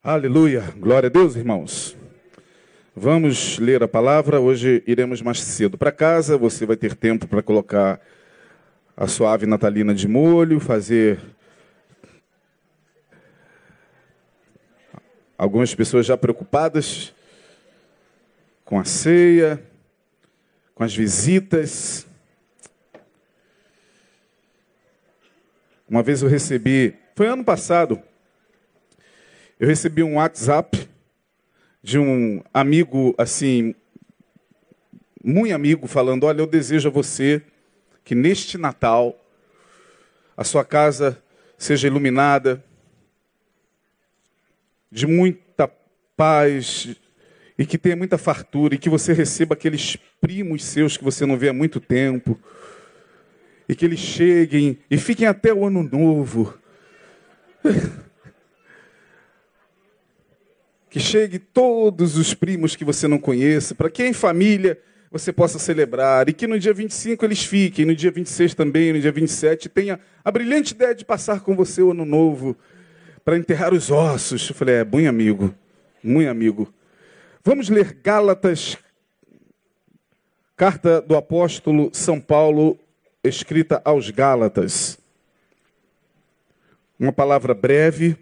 Aleluia, glória a Deus, irmãos. Vamos ler a palavra. Hoje iremos mais cedo para casa. Você vai ter tempo para colocar a sua ave natalina de molho, fazer. Algumas pessoas já preocupadas com a ceia, com as visitas. Uma vez eu recebi, foi ano passado, eu recebi um WhatsApp de um amigo, assim, muito amigo, falando: Olha, eu desejo a você que neste Natal a sua casa seja iluminada de muita paz e que tenha muita fartura e que você receba aqueles primos seus que você não vê há muito tempo e que eles cheguem e fiquem até o ano novo. que chegue todos os primos que você não conhece, para que em família você possa celebrar, e que no dia 25 eles fiquem, no dia 26 também, no dia 27, tenha a brilhante ideia de passar com você o ano novo, para enterrar os ossos. Eu falei, é, muito amigo, muito amigo. Vamos ler Gálatas, carta do apóstolo São Paulo, escrita aos Gálatas. Uma palavra breve,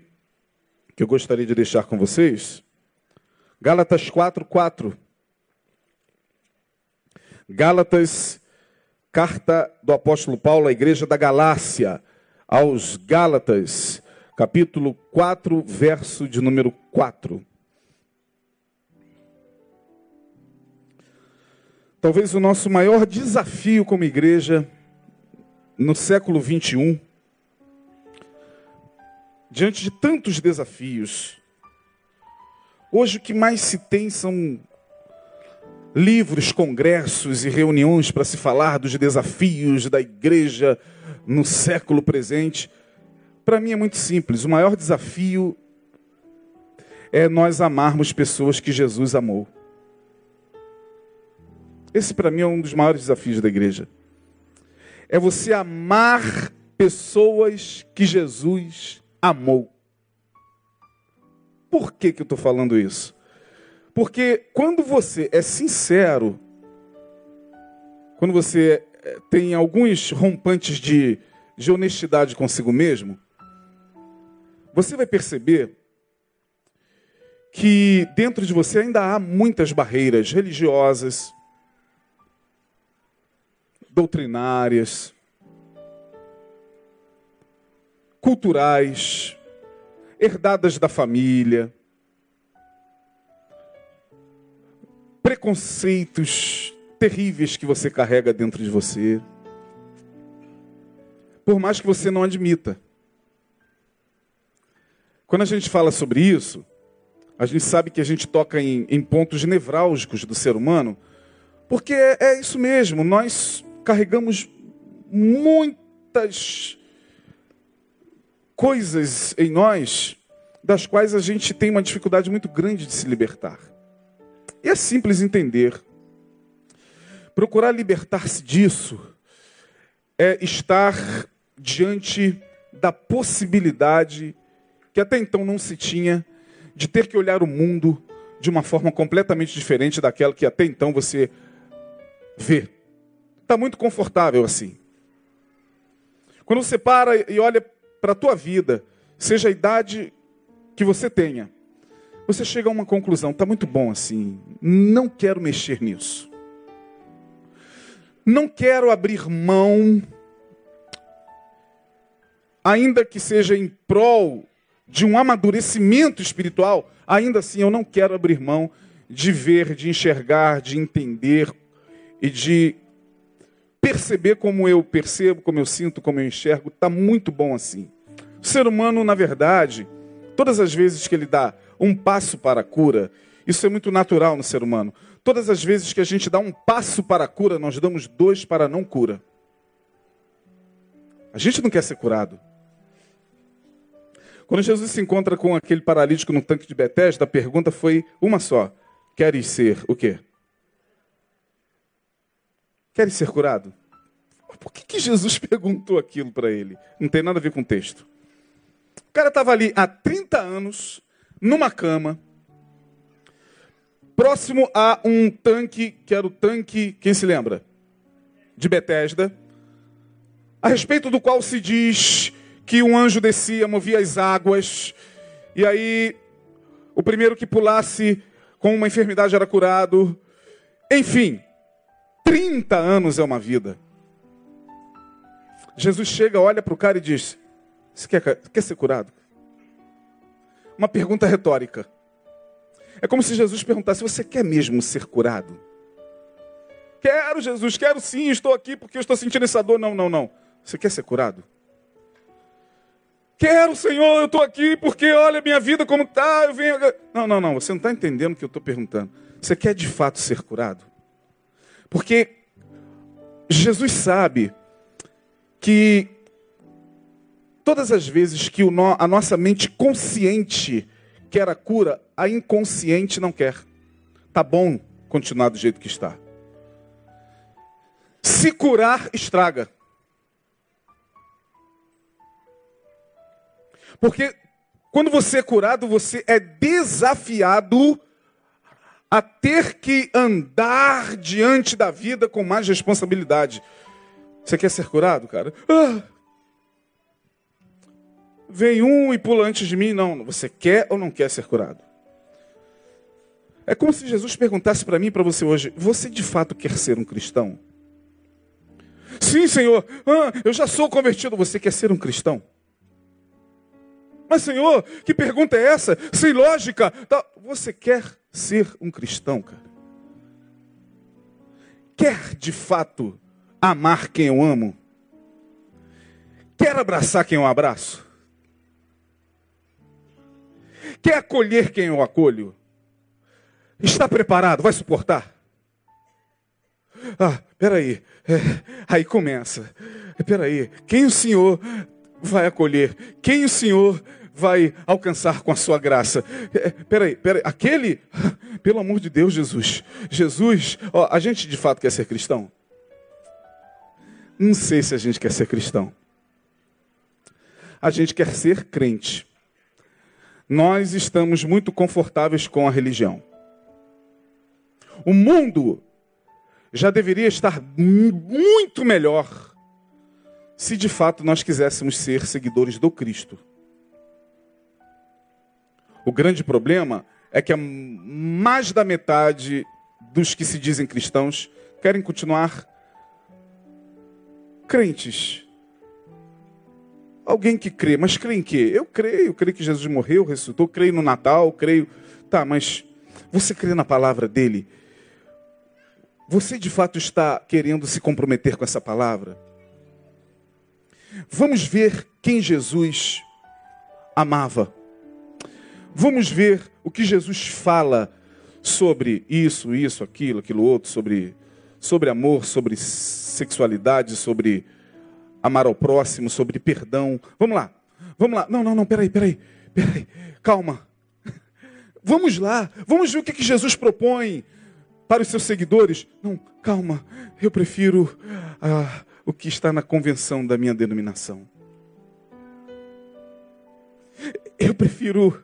que eu gostaria de deixar com vocês. Gálatas 4, 4. Gálatas, carta do apóstolo Paulo à igreja da Galácia, aos Gálatas, capítulo 4, verso de número 4. Talvez o nosso maior desafio como igreja no século 21 diante de tantos desafios. Hoje o que mais se tem são livros, congressos e reuniões para se falar dos desafios da igreja no século presente. Para mim é muito simples. O maior desafio é nós amarmos pessoas que Jesus amou. Esse para mim é um dos maiores desafios da igreja. É você amar pessoas que Jesus amou. Por que, que eu estou falando isso? Porque quando você é sincero, quando você eh, tem alguns rompantes de, de honestidade consigo mesmo, você vai perceber que dentro de você ainda há muitas barreiras religiosas, doutrinárias, culturais, herdadas da família, preconceitos terríveis que você carrega dentro de você. Por mais que você não admita. Quando a gente fala sobre isso, a gente sabe que a gente toca em, em pontos nevrálgicos do ser humano, porque é, é isso mesmo, nós carregamos muitas coisas em nós das quais a gente tem uma dificuldade muito grande de se libertar. E é simples entender. Procurar libertar-se disso é estar diante da possibilidade que até então não se tinha de ter que olhar o mundo de uma forma completamente diferente daquela que até então você vê. Está muito confortável assim. Quando você para e olha para a tua vida, seja a idade que você tenha, você chega a uma conclusão, está muito bom assim, não quero mexer nisso. Não quero abrir mão, ainda que seja em prol de um amadurecimento espiritual, ainda assim eu não quero abrir mão de ver, de enxergar, de entender e de perceber como eu percebo, como eu sinto, como eu enxergo, está muito bom assim. O ser humano, na verdade, todas as vezes que ele dá um passo para a cura, isso é muito natural no ser humano. Todas as vezes que a gente dá um passo para a cura, nós damos dois para a não cura. A gente não quer ser curado. Quando Jesus se encontra com aquele paralítico no tanque de Betesda, a pergunta foi uma só: Queres ser o quê? Queres ser curado? Por que, que Jesus perguntou aquilo para ele? Não tem nada a ver com o texto. Cara estava ali há 30 anos, numa cama, próximo a um tanque, que era o tanque, quem se lembra? De Betesda, a respeito do qual se diz que um anjo descia, movia as águas, e aí o primeiro que pulasse com uma enfermidade era curado. Enfim, 30 anos é uma vida. Jesus chega, olha para o cara e diz: Você quer, quer ser curado? Uma pergunta retórica. É como se Jesus perguntasse: Você quer mesmo ser curado? Quero, Jesus, quero sim, estou aqui porque eu estou sentindo essa dor. Não, não, não. Você quer ser curado? Quero, Senhor, eu estou aqui porque olha minha vida como está. Eu venho. Não, não, não. Você não está entendendo o que eu estou perguntando. Você quer de fato ser curado? Porque Jesus sabe que todas as vezes que a nossa mente consciente quer a cura, a inconsciente não quer. Tá bom continuar do jeito que está. Se curar, estraga. Porque quando você é curado, você é desafiado a ter que andar diante da vida com mais responsabilidade. Você quer ser curado, cara? Ah, vem um e pula antes de mim. Não, você quer ou não quer ser curado? É como se Jesus perguntasse para mim e para você hoje: Você de fato quer ser um cristão? Sim, Senhor. Ah, eu já sou convertido. Você quer ser um cristão? Mas, Senhor, que pergunta é essa? Sem lógica. Tá, você quer ser um cristão, cara? Quer de fato amar quem eu amo? Quer abraçar quem eu abraço? Quer acolher quem eu acolho? Está preparado? Vai suportar? Ah, peraí. É, aí começa. Peraí. Quem o Senhor vai acolher? Quem o Senhor vai alcançar com a sua graça? É, peraí, peraí. Aquele, pelo amor de Deus, Jesus. Jesus, ó, a gente de fato quer ser cristão? Não sei se a gente quer ser cristão. A gente quer ser crente. Nós estamos muito confortáveis com a religião. O mundo já deveria estar muito melhor se de fato nós quiséssemos ser seguidores do Cristo. O grande problema é que mais da metade dos que se dizem cristãos querem continuar crentes. Alguém que crê, mas crê em quê? Eu creio, creio que Jesus morreu, ressuscitou, creio no Natal, creio. Tá, mas você crê na palavra dele? Você de fato está querendo se comprometer com essa palavra? Vamos ver quem Jesus amava. Vamos ver o que Jesus fala sobre isso, isso, aquilo, aquilo outro, sobre, sobre amor, sobre sexualidade, sobre amar ao próximo, sobre perdão. Vamos lá, vamos lá. Não, não, não, peraí, peraí, peraí, calma. Vamos lá, vamos ver o que, que Jesus propõe para os seus seguidores. Não, calma, eu prefiro ah, o que está na convenção da minha denominação. Eu prefiro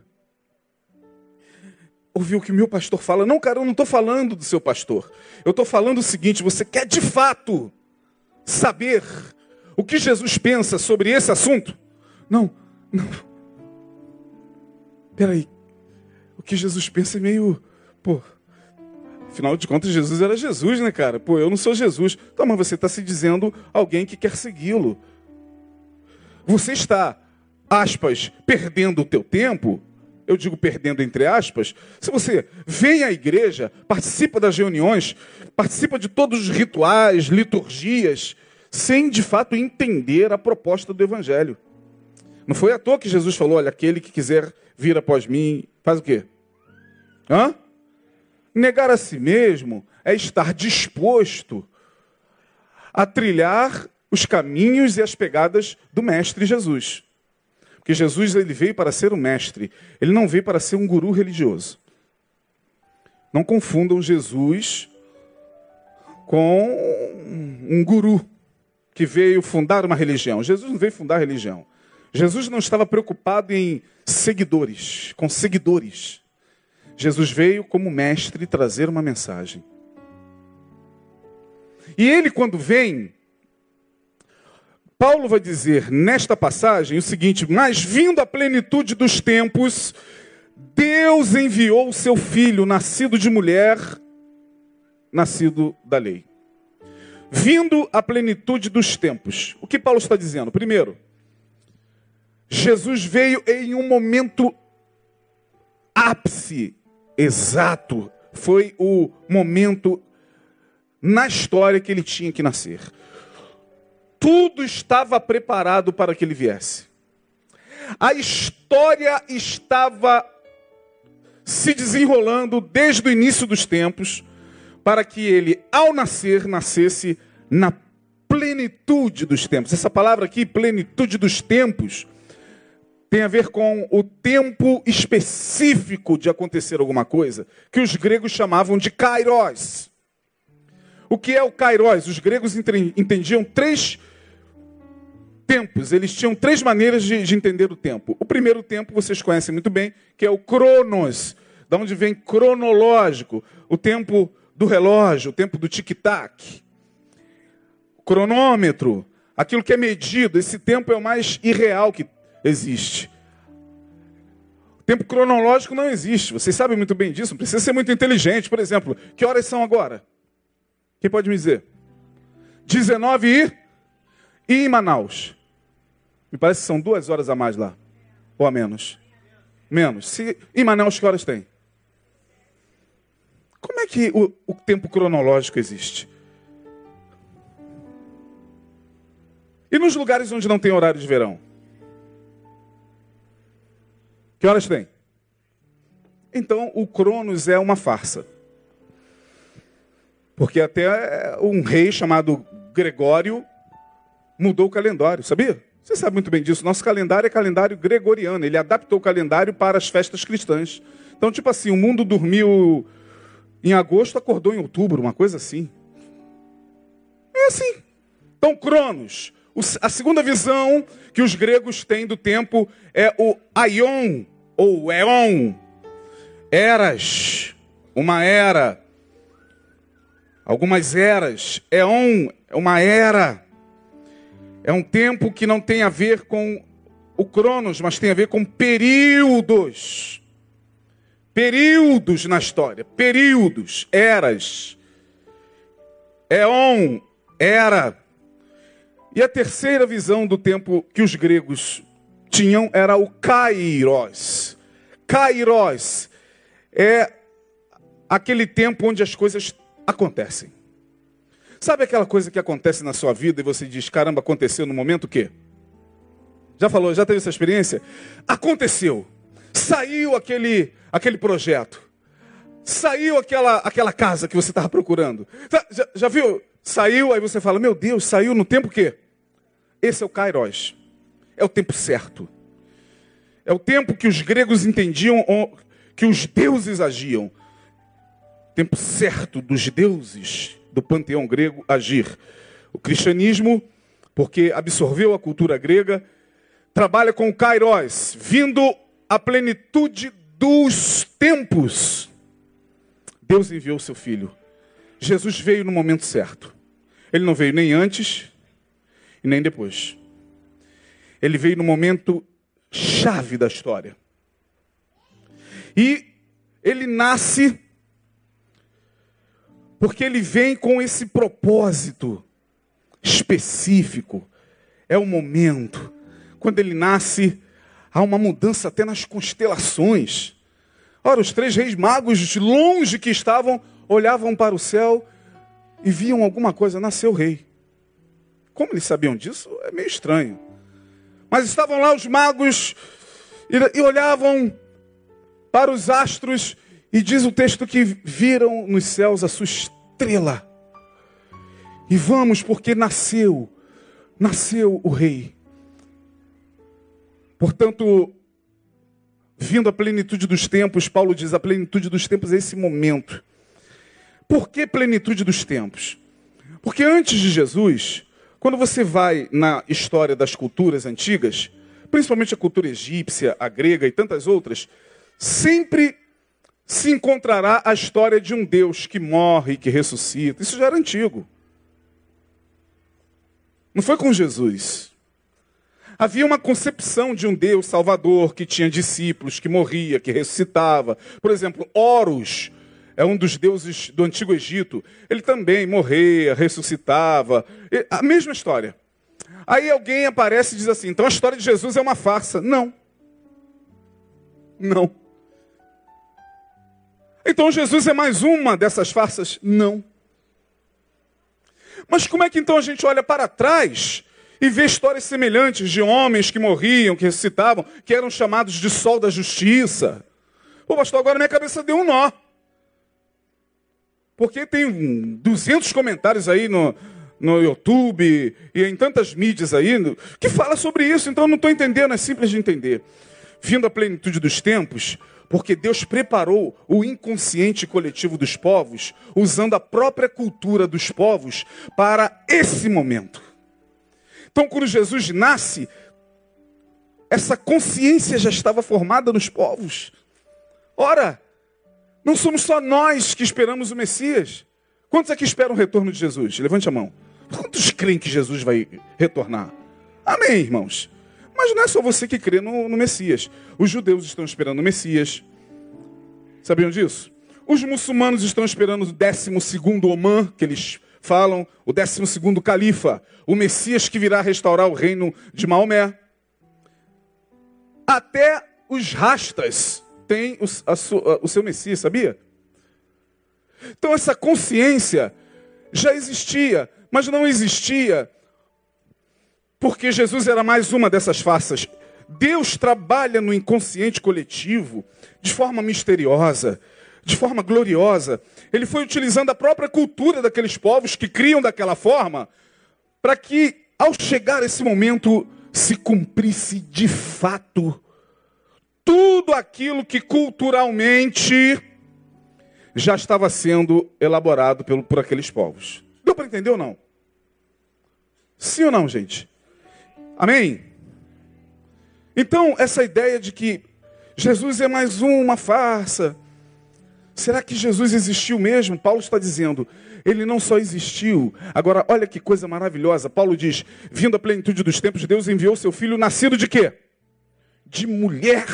ouvir o que o meu pastor fala. Não, cara, eu não estou falando do seu pastor. Eu estou falando o seguinte: você quer de fato saber o que Jesus pensa sobre esse assunto? Não, não. Peraí. O que Jesus pensa é meio. Pô. Afinal de contas, Jesus era Jesus, né, cara? Pô, eu não sou Jesus. Então, mas você está se dizendo alguém que quer segui-lo. Você está, aspas, perdendo o teu tempo eu digo perdendo entre aspas, se você vem à igreja, participa das reuniões, participa de todos os rituais, liturgias, sem de fato entender a proposta do evangelho. Não foi à toa que Jesus falou: olha, aquele que quiser vir após mim, faz o quê? Hã? Negar a si mesmo é estar disposto a trilhar os caminhos e as pegadas do Mestre Jesus. Porque Jesus ele veio para ser um mestre, ele não veio para ser um guru religioso. Não confundam Jesus com um guru que veio fundar uma religião. Jesus não veio fundar religião. Jesus não estava preocupado em seguidores, com seguidores. Jesus veio como mestre trazer uma mensagem. E ele, quando vem, Paulo vai dizer nesta passagem o seguinte: Mas vindo a plenitude dos tempos, Deus enviou o seu filho, nascido de mulher, nascido da lei. Vindo a plenitude dos tempos. O que Paulo está dizendo? Primeiro, Jesus veio em um momento ápice, exato. Foi o momento na história que ele tinha que nascer. Tudo estava preparado para que ele viesse. A história estava se desenrolando desde o início dos tempos para que ele, ao nascer, nascesse na plenitude dos tempos. Essa palavra aqui, plenitude dos tempos, tem a ver com o tempo específico de acontecer alguma coisa, que os gregos chamavam de kairos. O que é o kairos? Os gregos entendiam três tempos, eles tinham três maneiras de, de, entender o tempo. O primeiro tempo vocês conhecem muito bem, que é o cronos, da onde vem cronológico, o tempo do relógio, o tempo do tic-tac. Cronômetro, aquilo que é medido, esse tempo é o mais irreal que existe. O tempo cronológico não existe, vocês sabem muito bem disso, não precisa ser muito inteligente. Por exemplo, que horas são agora? Quem pode me dizer? 19 e, e em Manaus? Me parece que são duas horas a mais lá. Ou a menos. Menos. Se, em Manaus, que horas tem? Como é que o, o tempo cronológico existe? E nos lugares onde não tem horário de verão? Que horas tem? Então, o Cronos é uma farsa. Porque até um rei chamado Gregório mudou o calendário, sabia? Você sabe muito bem disso. Nosso calendário é calendário gregoriano. Ele adaptou o calendário para as festas cristãs. Então, tipo assim, o mundo dormiu em agosto, acordou em outubro, uma coisa assim. É assim. Então, Cronos. A segunda visão que os gregos têm do tempo é o aion, ou eon. Eras. Uma era. Algumas eras. Eon é uma era. É um tempo que não tem a ver com o Cronos, mas tem a ver com períodos. Períodos na história, períodos, eras. Eon, era. E a terceira visão do tempo que os gregos tinham era o Kairos. Kairos é aquele tempo onde as coisas acontecem. Sabe aquela coisa que acontece na sua vida e você diz, caramba, aconteceu no momento o quê? Já falou, já teve essa experiência? Aconteceu. Saiu aquele, aquele projeto. Saiu aquela, aquela casa que você estava procurando. Já, já, viu? Saiu, aí você fala, meu Deus, saiu no tempo quê? Esse é o Kairos. É o tempo certo. É o tempo que os gregos entendiam que os deuses agiam. Tempo certo dos deuses do panteão grego agir. O cristianismo, porque absorveu a cultura grega, trabalha com o kairos, vindo a plenitude dos tempos. Deus enviou seu filho. Jesus veio no momento certo. Ele não veio nem antes e nem depois. Ele veio no momento chave da história. E ele nasce porque ele vem com esse propósito específico. É o momento. Quando ele nasce, há uma mudança até nas constelações. Ora, os três reis magos, de longe que estavam, olhavam para o céu e viam alguma coisa, nasceu o rei. Como eles sabiam disso? É meio estranho. Mas estavam lá os magos e, olhavam para os astros e diz o texto que viram nos céus a sua estrela. E vamos, porque nasceu, nasceu o rei. Portanto, vindo a plenitude dos tempos, Paulo diz: a plenitude dos tempos é esse momento. Por que plenitude dos tempos? Porque antes de Jesus, quando você vai na história das culturas antigas, principalmente a cultura egípcia, a grega e tantas outras, sempre se encontrará a história de um Deus que morre, que ressuscita. Isso já era antigo. Não foi com Jesus. Havia uma concepção de um Deus salvador que tinha discípulos, que morria, que ressuscitava. Por exemplo, Horus é um dos deuses do Antigo Egito. Ele também morria, ressuscitava. A mesma história. Aí alguém aparece e diz assim: então a história de Jesus é uma farsa. Não. Não. Então Jesus é mais uma dessas farsas? Não. Mas como é que então a gente olha para trás e vê histórias semelhantes de homens que morriam, que ressuscitavam, que eram chamados de sol da justiça? Pô, pastor, agora minha cabeça deu um nó. Porque tem 200 comentários aí no, no YouTube e em tantas mídias aí que fala sobre isso, então eu não estou entendendo, é simples de entender. Vindo à plenitude dos tempos, porque Deus preparou o inconsciente coletivo dos povos, usando a própria cultura dos povos para esse momento. Então, quando Jesus nasce, essa consciência já estava formada nos povos. Ora, não somos só nós que esperamos o Messias. Quantos aqui esperam o retorno de Jesus? Levante a mão. Quantos creem que Jesus vai retornar? Amém, irmãos. Mas não é só você que crê no, no Messias. Os judeus estão esperando o Messias. Sabiam disso? Os muçulmanos estão esperando o 12 Oman, que eles falam, o 12 califa, o Messias que virá restaurar o reino de Maomé. Até os rastas têm o, a, o seu Messias, sabia? Então essa consciência já existia, mas não existia porque Jesus era mais uma dessas farsas. Deus trabalha no inconsciente coletivo de forma misteriosa, de forma gloriosa. Ele foi utilizando a própria cultura daqueles povos que criam daquela forma, para que, ao chegar esse momento, se cumprisse de fato tudo aquilo que culturalmente já estava sendo elaborado por, por aqueles povos. Deu para entender ou não? Sim ou não, gente? Amém? Então, essa ideia de que Jesus é mais uma farsa. Será que Jesus existiu mesmo? Paulo está dizendo, ele não só existiu. Agora, olha que coisa maravilhosa. Paulo diz: vindo a plenitude dos tempos, Deus enviou seu filho nascido de quê? De mulher.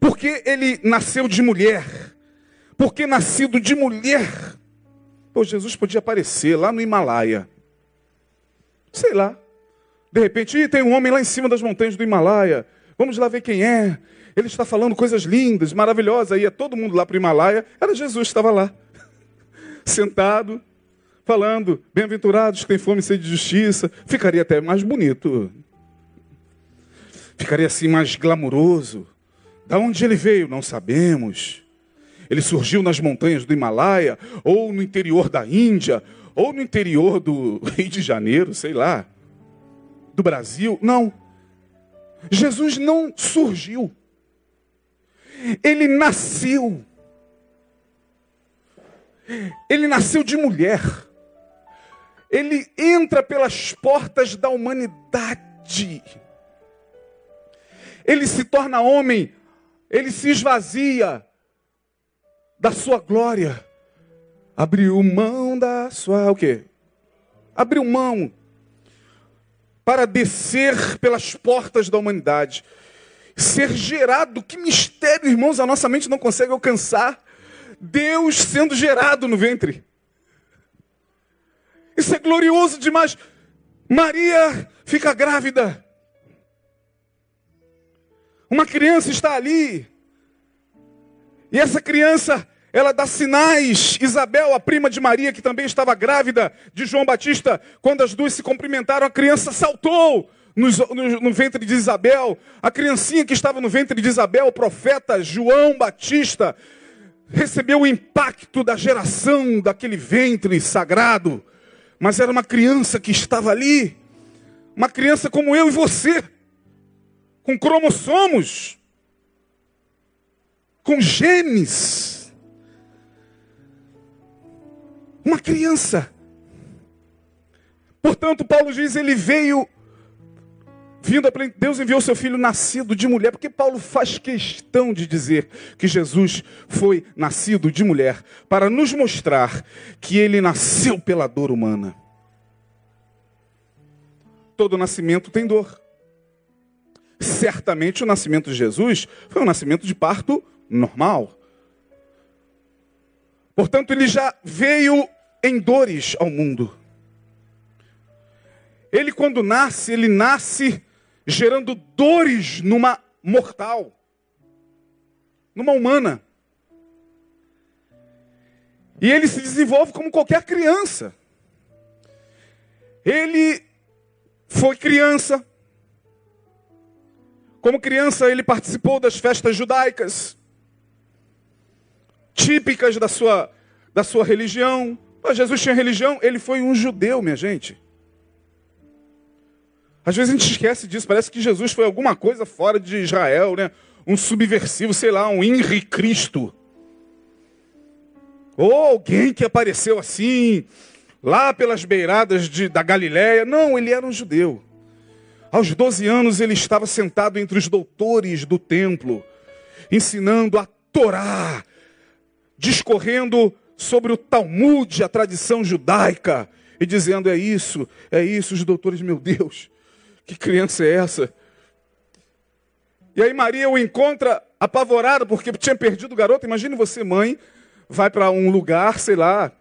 Porque ele nasceu de mulher? Porque nascido de mulher. Pô, Jesus podia aparecer lá no Himalaia. Sei lá. De repente, tem um homem lá em cima das montanhas do Himalaia. Vamos lá ver quem é. Ele está falando coisas lindas, maravilhosas. Ia todo mundo lá para o Himalaia. Era Jesus que estava lá, sentado, falando: Bem-aventurados que têm fome e sede de justiça. Ficaria até mais bonito. Ficaria assim mais glamuroso. Da onde ele veio, não sabemos. Ele surgiu nas montanhas do Himalaia, ou no interior da Índia, ou no interior do Rio de Janeiro, sei lá do Brasil. Não. Jesus não surgiu. Ele nasceu. Ele nasceu de mulher. Ele entra pelas portas da humanidade. Ele se torna homem. Ele se esvazia da sua glória. Abriu mão da sua o quê? Abriu mão para descer pelas portas da humanidade, ser gerado. Que mistério, irmãos, a nossa mente não consegue alcançar. Deus sendo gerado no ventre. Isso é glorioso demais. Maria fica grávida. Uma criança está ali. E essa criança ela dá sinais. Isabel, a prima de Maria, que também estava grávida de João Batista, quando as duas se cumprimentaram, a criança saltou no, no, no, ventre de Isabel. A criancinha que estava no ventre de Isabel, o profeta João Batista, recebeu o impacto da geração daquele ventre sagrado. Mas era uma criança que estava ali, uma criança como eu e você, com cromossomos, com genes Uma criança. Portanto, Paulo diz: ele veio vindo a Deus enviou seu filho nascido de mulher, porque Paulo faz questão de dizer que Jesus foi nascido de mulher, para nos mostrar que ele nasceu pela dor humana. Todo nascimento tem dor. Certamente o nascimento de Jesus foi um nascimento de parto normal. Portanto, ele já veio em dores ao mundo. Ele, quando nasce, ele nasce gerando dores numa mortal, numa humana. E ele se desenvolve como qualquer criança. Ele foi criança. Como criança, ele participou das festas judaicas, típicas da sua, da sua religião. Mas Jesus tinha religião, ele foi um judeu, minha gente. Às vezes a gente esquece disso, parece que Jesus foi alguma coisa fora de Israel, né? Um subversivo, sei lá, um Henri Cristo. Ou alguém que apareceu assim, lá pelas beiradas de, da Galiléia. Não, ele era um judeu. Aos 12 anos ele estava sentado entre os doutores do templo, ensinando a Torá, discorrendo sobre o Talmud, a tradição judaica, e dizendo: é isso, é isso, os doutores, meu Deus, que criança é essa? E aí Maria o encontra apavorada porque tinha perdido o garoto. Imagine você, mãe, vai para um lugar, sei lá,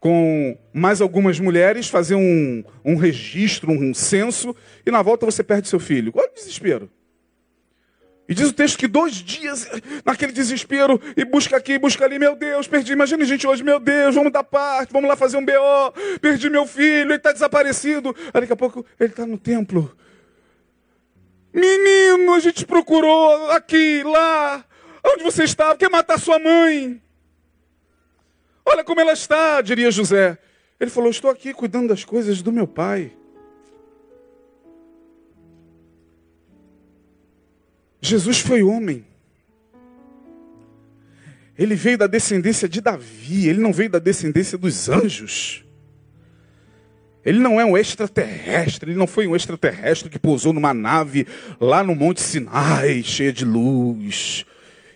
com mais algumas mulheres, fazer um, um registro, um censo, e na volta você perde seu filho. É o desespero? E diz o texto que dois dias naquele desespero, e busca aqui, busca ali, meu Deus, perdi. Imagina gente hoje, meu Deus, vamos dar parte, vamos lá fazer um BO, perdi meu filho, ele está desaparecido. Aí daqui a pouco ele está no templo. Menino, a gente procurou aqui, lá, onde você estava, quer matar sua mãe. Olha como ela está, diria José. Ele falou: Estou aqui cuidando das coisas do meu pai. Jesus foi homem. Ele veio da descendência de Davi, ele não veio da descendência dos anjos. Ele não é um extraterrestre, ele não foi um extraterrestre que pousou numa nave lá no Monte Sinai, cheia de luz.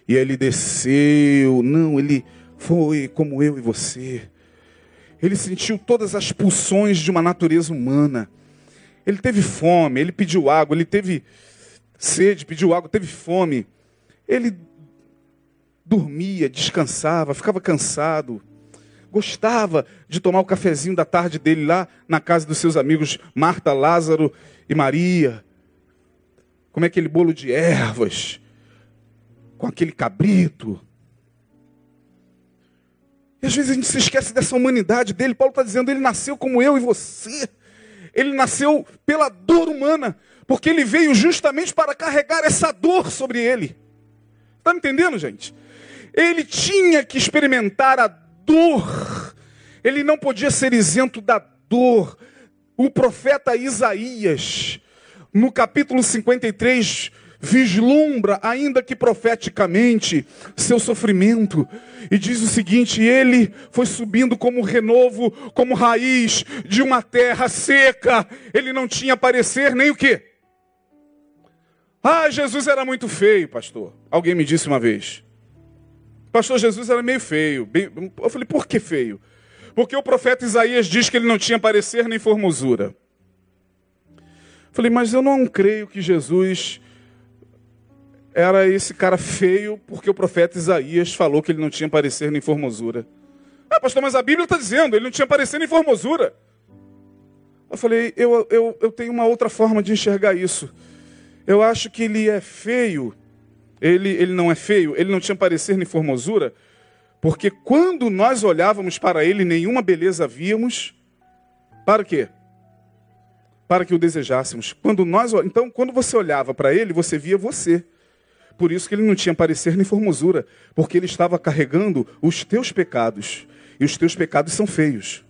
E ele desceu. Não, ele foi como eu e você. Ele sentiu todas as pulsões de uma natureza humana. Ele teve fome, ele pediu água, ele teve sede, pediu água, teve fome. Ele dormia, descansava, ficava cansado. Gostava de tomar o cafezinho da tarde dele lá na casa dos seus amigos Marta, Lázaro e Maria. Como é aquele bolo de ervas, com aquele cabrito. E às vezes a gente se esquece dessa humanidade dele. Paulo está dizendo, ele nasceu como eu e você. Ele nasceu pela dor humana. Porque ele veio justamente para carregar essa dor sobre ele. Está me entendendo, gente? Ele tinha que experimentar a dor. Ele não podia ser isento da dor. O profeta Isaías, no capítulo 53, vislumbra, ainda que profeticamente, seu sofrimento. E diz o seguinte: ele foi subindo como renovo, como raiz de uma terra seca. Ele não tinha parecer nem o quê? Ah, Jesus era muito feio, pastor. Alguém me disse uma vez. Pastor Jesus era meio feio. Eu falei, por que feio? Porque o profeta Isaías diz que ele não tinha parecer nem formosura. Eu falei, mas eu não creio que Jesus era esse cara feio, porque o profeta Isaías falou que ele não tinha parecer nem formosura. Ah, pastor, mas a Bíblia está dizendo, ele não tinha parecer nem formosura. Eu falei, eu, eu, eu tenho uma outra forma de enxergar isso. Eu acho que ele é feio. Ele, ele não é feio, ele não tinha parecer nem formosura, porque quando nós olhávamos para ele, nenhuma beleza víamos. Para quê? Para que o desejássemos. Quando nós, então, quando você olhava para ele, você via você. Por isso que ele não tinha parecer nem formosura, porque ele estava carregando os teus pecados. E os teus pecados são feios.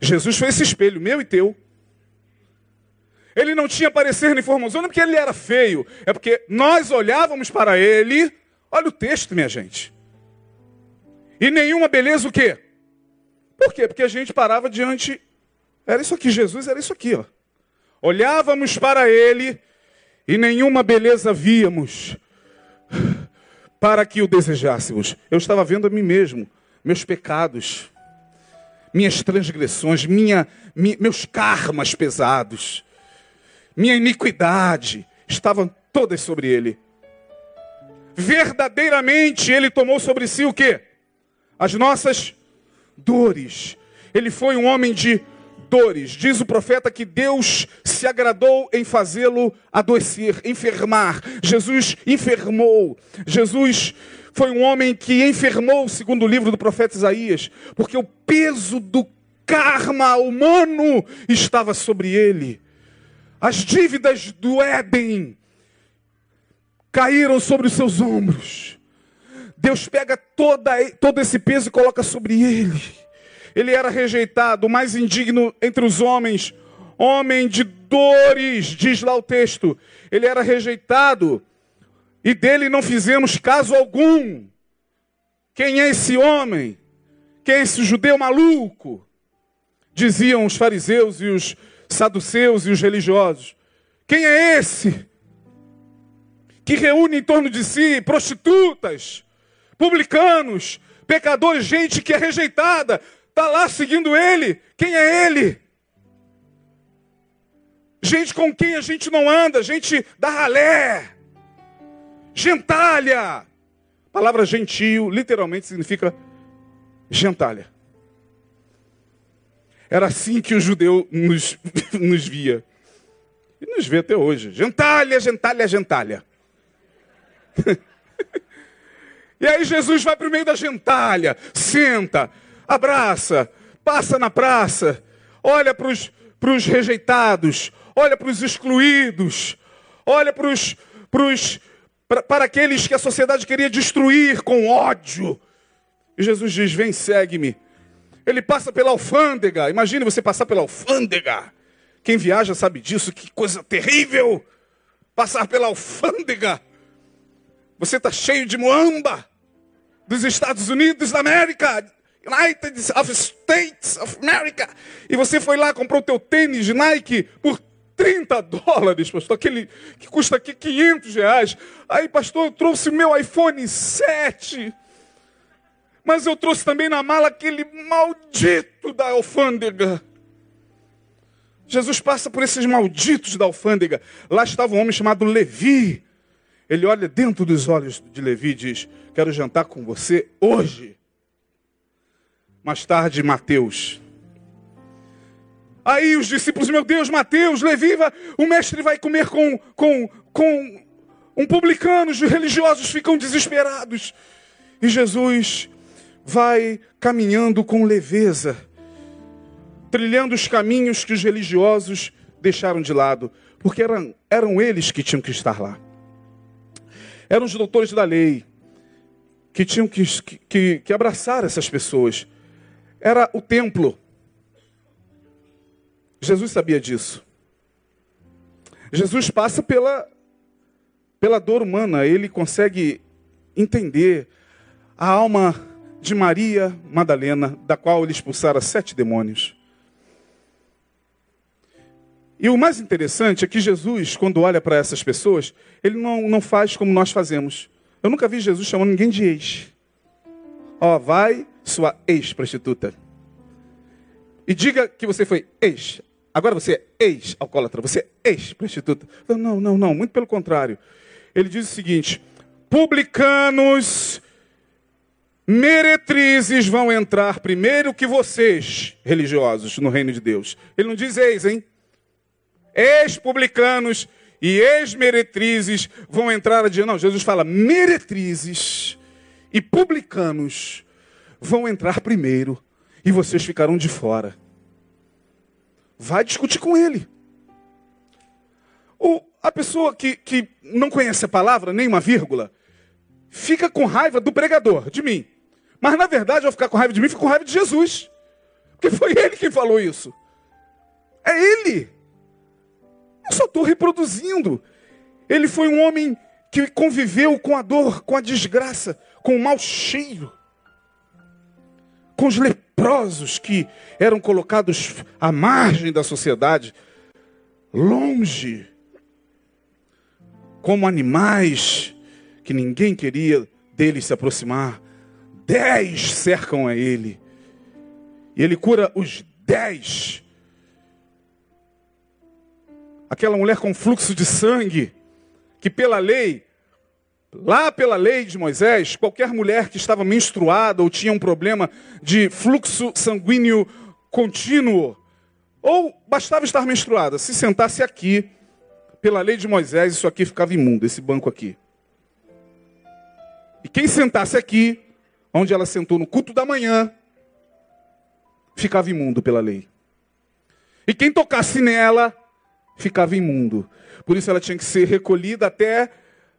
Jesus foi esse espelho, meu e teu. Ele não tinha parecer nem formosura, não porque ele era feio, é porque nós olhávamos para ele. Olha o texto, minha gente. E nenhuma beleza o quê? Por quê? Porque a gente parava diante. Era isso aqui, Jesus era isso aqui, ó. Olhávamos para ele e nenhuma beleza víamos para que o desejássemos. Eu estava vendo a mim mesmo, meus pecados, minhas transgressões, minha, mi, meus karmas pesados, minha iniquidade, estavam todas sobre ele. Verdadeiramente ele tomou sobre si o que? As nossas dores. Ele foi um homem de Diz o profeta que Deus se agradou em fazê-lo adoecer, enfermar. Jesus enfermou. Jesus foi um homem que enfermou, segundo o livro do profeta Isaías, porque o peso do karma humano estava sobre ele. As dívidas do Éden caíram sobre os seus ombros. Deus pega toda, todo esse peso e coloca sobre ele. Ele era rejeitado, o mais indigno entre os homens, homem de dores, diz lá o texto. Ele era rejeitado e dele não fizemos caso algum. Quem é esse homem? Quem é esse judeu maluco? Diziam os fariseus e os saduceus e os religiosos. Quem é esse? Que reúne em torno de si prostitutas, publicanos, pecadores, gente que é rejeitada, Está lá seguindo ele. Quem é ele? Gente com quem a gente não anda, gente da ralé, gentalha. A palavra gentio literalmente significa gentalha. Era assim que o judeu nos, nos via. E nos vê até hoje. Gentalha, gentalha, gentalha. e aí Jesus vai para o meio da gentalha, senta, abraça, passa na praça, olha para os rejeitados, olha para os excluídos, olha para aqueles que a sociedade queria destruir com ódio. E Jesus diz: Vem, segue-me. Ele passa pela alfândega. Imagine você passar pela alfândega. Quem viaja sabe disso, que coisa terrível. Passar pela alfândega. Você está cheio de moamba dos Estados Unidos da América, United of States of America. E você foi lá, comprou o teu tênis Nike por 30 dólares, pastor, aquele que custa aqui 500 reais. Aí, pastor, eu trouxe meu iPhone 7. Mas eu trouxe também na mala aquele maldito da alfândega. Jesus passa por esses malditos da alfândega. Lá estava um homem chamado Levi. Ele olha dentro dos olhos de Levi e diz: Quero jantar com você hoje. Mais tarde, Mateus. Aí os discípulos, meu Deus, Mateus, Levi, o mestre vai comer com, com, com um publicano, os religiosos ficam desesperados. E Jesus vai caminhando com leveza, trilhando os caminhos que os religiosos deixaram de lado, porque eram, eram eles que tinham que estar lá. Eram os doutores da lei que tinham que, que, que abraçar essas pessoas era o templo. Jesus sabia disso. Jesus passa pela, pela dor humana, ele consegue entender a alma de Maria Madalena, da qual ele expulsara sete demônios. E o mais interessante é que Jesus, quando olha para essas pessoas, ele não, não faz como nós fazemos. Eu nunca vi Jesus chamando ninguém de ex. Ó, vai sua ex-prostituta. E diga que você foi ex. Agora você é ex-alcoólatra, você é ex-prostituta. Não, não, não, muito pelo contrário. Ele diz o seguinte: publicanos, meretrizes vão entrar primeiro que vocês, religiosos, no reino de Deus. Ele não diz ex, hein? Ex-publicanos e ex-meretrizes vão entrar adiante. Não, Jesus fala meretrizes e publicanos vão entrar primeiro e vocês ficarão de fora. Vai discutir com ele. Ou a pessoa que, que não conhece a palavra, nem uma vírgula, fica com raiva do pregador, de mim. Mas na verdade, ao ficar com raiva de mim, fica com raiva de Jesus. Porque foi ele quem falou isso. É ele. Eu só estou reproduzindo. Ele foi um homem que conviveu com a dor, com a desgraça, com o mau cheiro com os leprosos que eram colocados à margem da sociedade. longe, como animais que ninguém queria dele se aproximar. Dez cercam a ele. E ele cura os dez. Aquela mulher com fluxo de sangue, que pela lei, lá pela lei de Moisés, qualquer mulher que estava menstruada ou tinha um problema de fluxo sanguíneo contínuo, ou bastava estar menstruada, se sentasse aqui, pela lei de Moisés, isso aqui ficava imundo, esse banco aqui. E quem sentasse aqui, onde ela sentou no culto da manhã, ficava imundo pela lei. E quem tocasse nela, ficava imundo. Por isso ela tinha que ser recolhida até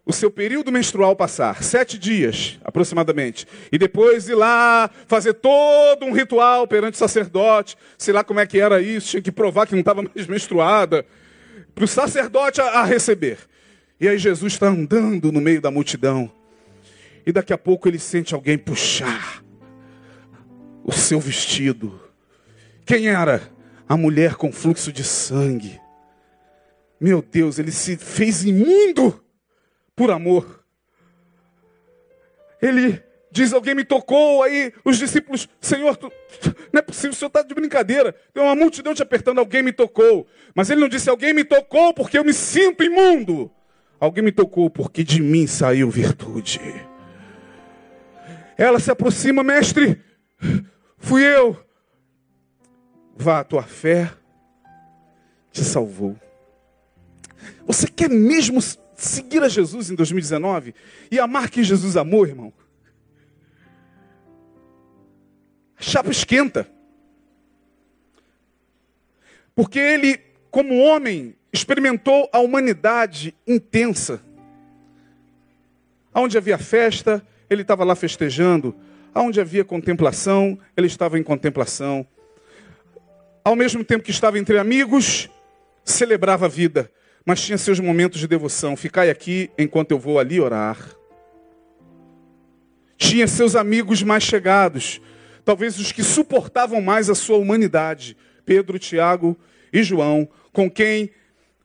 o seu período menstrual passar, sete dias aproximadamente, e depois ir lá fazer todo um ritual perante o sacerdote, sei lá como é que era isso, tinha que provar que não estava mais menstruada, para o sacerdote a, a receber. E aí Jesus está andando no meio da multidão, e daqui a pouco ele sente alguém puxar o seu vestido. Quem era? A mulher com fluxo de sangue. Meu Deus, ele se fez imundo por amor. Ele diz: Alguém me tocou. Aí os discípulos, Senhor, tu, não é possível, o senhor está de brincadeira. Tem uma multidão te apertando, alguém me tocou. Mas ele não disse: Alguém me tocou porque eu me sinto imundo. Alguém me tocou porque de mim saiu virtude. Ela se aproxima, mestre, fui eu. Vá, a tua fé te salvou. Você quer mesmo seguir a Jesus em 2019 e amar quem Jesus amou, irmão? A chapa esquenta. Porque ele, como homem, experimentou a humanidade intensa. Onde havia festa, ele estava lá festejando. Onde havia contemplação, ele estava em contemplação. Ao mesmo tempo que estava entre amigos, celebrava a vida mas tinha seus momentos de devoção. Ficai aqui enquanto eu vou ali orar. Tinha seus amigos mais chegados, talvez os que suportavam mais a sua humanidade, Pedro, Tiago e João, com quem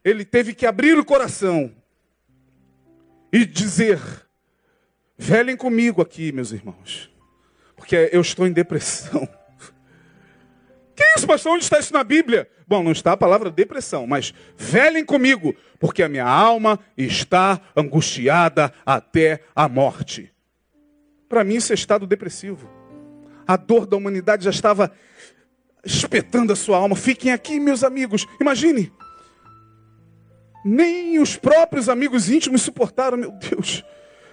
ele teve que abrir o coração e dizer: velhem comigo aqui, meus irmãos, porque eu estou em depressão. Que isso, pastor? Onde está isso na Bíblia? Bom, não está a palavra depressão, mas velem comigo, porque a minha alma está angustiada até a morte. Para mim, isso é estado depressivo. A dor da humanidade já estava espetando a sua alma. Fiquem aqui, meus amigos. Imagine. Nem os próprios amigos íntimos suportaram, meu Deus.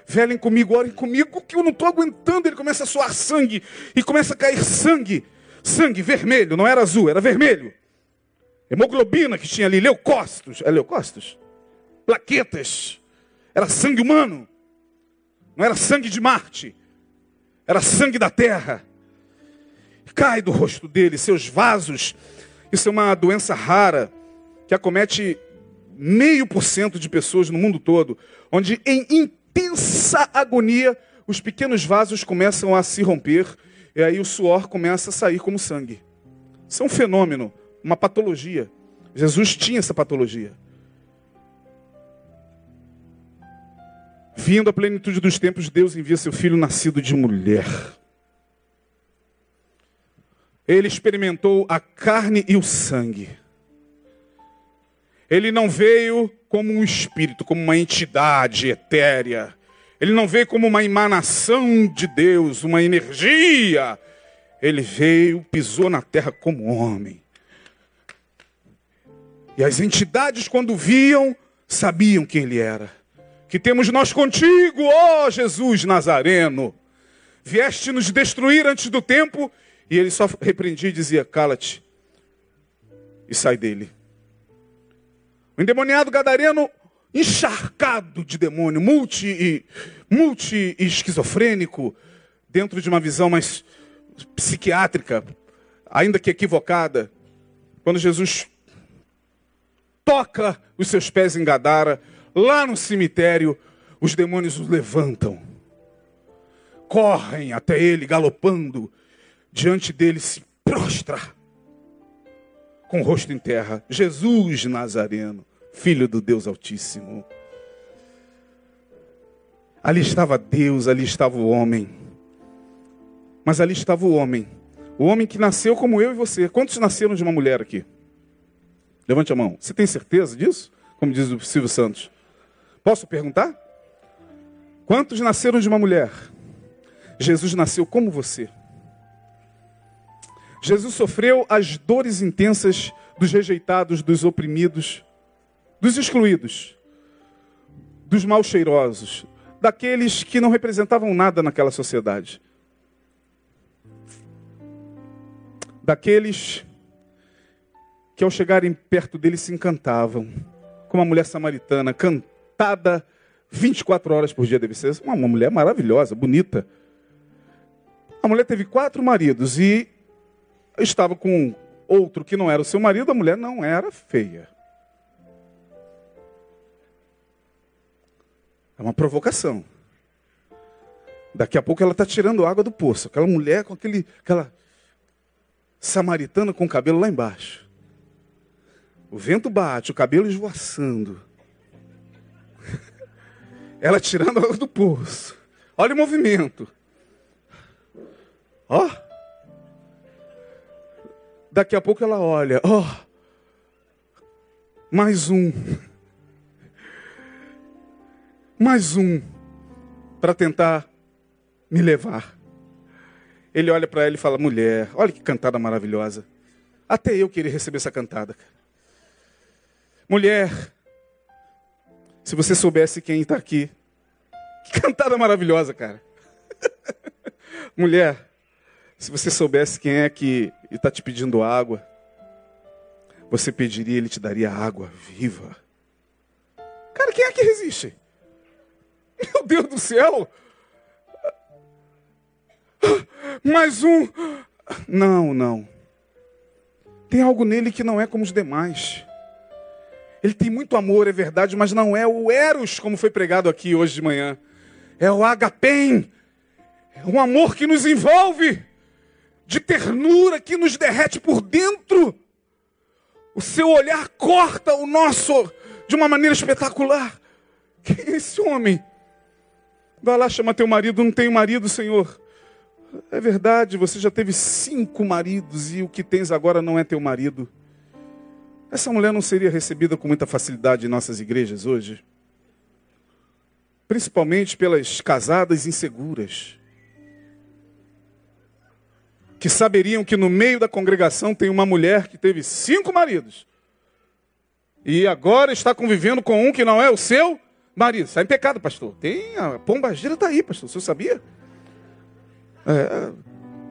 Velem comigo, orem comigo, que eu não estou aguentando. Ele começa a suar sangue e começa a cair sangue. Sangue vermelho, não era azul, era vermelho. Hemoglobina que tinha ali, leucócitos. É leucócitos? Plaquetas. Era sangue humano. Não era sangue de Marte. Era sangue da terra. Cai do rosto dele, seus vasos. Isso é uma doença rara que acomete meio por cento de pessoas no mundo todo, onde em intensa agonia os pequenos vasos começam a se romper e aí o suor começa a sair como sangue. Isso é um fenômeno uma patologia. Jesus tinha essa patologia. Vindo à plenitude dos tempos, Deus envia seu filho nascido de mulher. Ele experimentou a carne e o sangue. Ele não veio como um espírito, como uma entidade etérea. Ele não veio como uma emanação de Deus, uma energia. Ele veio, pisou na terra como homem. E as entidades, quando viam, sabiam quem ele era. Que temos nós contigo, ó Jesus Nazareno. Vieste nos destruir antes do tempo. E ele só repreendia e dizia: Cala-te e sai dele. O endemoniado gadareno, encharcado de demônio, multi, multi esquizofrênico, dentro de uma visão mais psiquiátrica, ainda que equivocada, quando Jesus toca os seus pés em Gadara, lá no cemitério, os demônios o levantam. Correm até ele, galopando, diante dele se prostra. com o rosto em terra: Jesus Nazareno, filho do Deus Altíssimo. Ali estava Deus, ali estava o homem. Mas ali estava o homem. O homem que nasceu como eu e você. Quantos nasceram de uma mulher aqui? Levante a mão. Você tem certeza disso? Como diz o Silvio Santos. Posso perguntar? Quantos nasceram de uma mulher? Jesus nasceu como você. Jesus sofreu as dores intensas dos rejeitados, dos oprimidos, dos excluídos, dos mal cheirosos, daqueles que não representavam nada naquela sociedade. Daqueles que ao chegarem perto dele se encantavam, como a mulher samaritana, cantada 24 horas por dia deve ser, uma, uma mulher maravilhosa, bonita. A mulher teve quatro maridos e estava com outro que não era o seu marido, a mulher não era feia. É uma provocação. Daqui a pouco ela está tirando água do poço. Aquela mulher com aquele, aquela samaritana com o cabelo lá embaixo. O vento bate, o cabelo esvoaçando. Ela tirando água do poço. Olha o movimento. Ó. Daqui a pouco ela olha. Ó. Mais um mais um para tentar me levar. Ele olha para ela e fala: mulher, olha que cantada maravilhosa. Até eu queria receber essa cantada. Mulher, se você soubesse quem está aqui, que cantada maravilhosa, cara. Mulher, se você soubesse quem é que está te pedindo água, você pediria, ele te daria água viva. Cara, quem é que resiste? Meu Deus do céu! Mais um. Não, não. Tem algo nele que não é como os demais. Ele tem muito amor, é verdade, mas não é o Eros, como foi pregado aqui hoje de manhã. É o agapem. É um amor que nos envolve, de ternura que nos derrete por dentro. O seu olhar corta o nosso de uma maneira espetacular. Quem é esse homem? Vai lá, chama teu marido, não tenho marido, Senhor. É verdade, você já teve cinco maridos e o que tens agora não é teu marido. Essa mulher não seria recebida com muita facilidade em nossas igrejas hoje? Principalmente pelas casadas inseguras. Que saberiam que no meio da congregação tem uma mulher que teve cinco maridos. E agora está convivendo com um que não é o seu marido. Está em pecado, pastor. Tem a pomba gira está aí, pastor. O senhor sabia? É,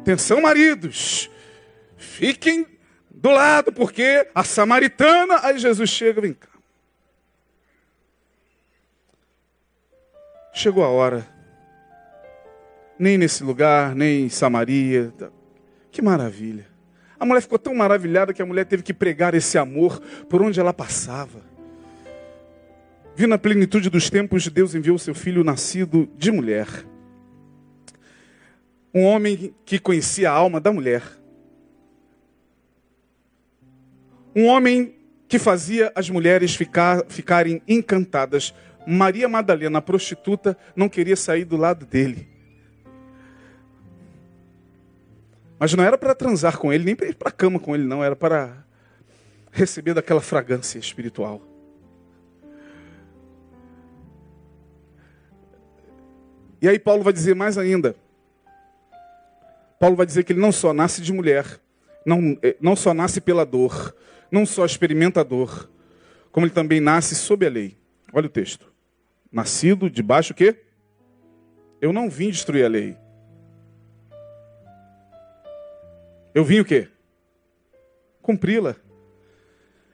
atenção, maridos. Fiquem do lado, porque a samaritana. Aí Jesus chega, vem cá. Chegou a hora. Nem nesse lugar, nem em Samaria. Que maravilha. A mulher ficou tão maravilhada que a mulher teve que pregar esse amor por onde ela passava. Viu na plenitude dos tempos, Deus enviou seu filho nascido de mulher. Um homem que conhecia a alma da mulher. Um homem que fazia as mulheres ficar, ficarem encantadas. Maria Madalena, a prostituta, não queria sair do lado dele. Mas não era para transar com ele, nem para ir para a cama com ele, não. Era para receber daquela fragrância espiritual. E aí Paulo vai dizer mais ainda. Paulo vai dizer que ele não só nasce de mulher, não, eh, não só nasce pela dor, não só experimenta a dor, como ele também nasce sob a lei. Olha o texto. Nascido debaixo o quê? Eu não vim destruir a lei. Eu vim o quê? Cumpri-la.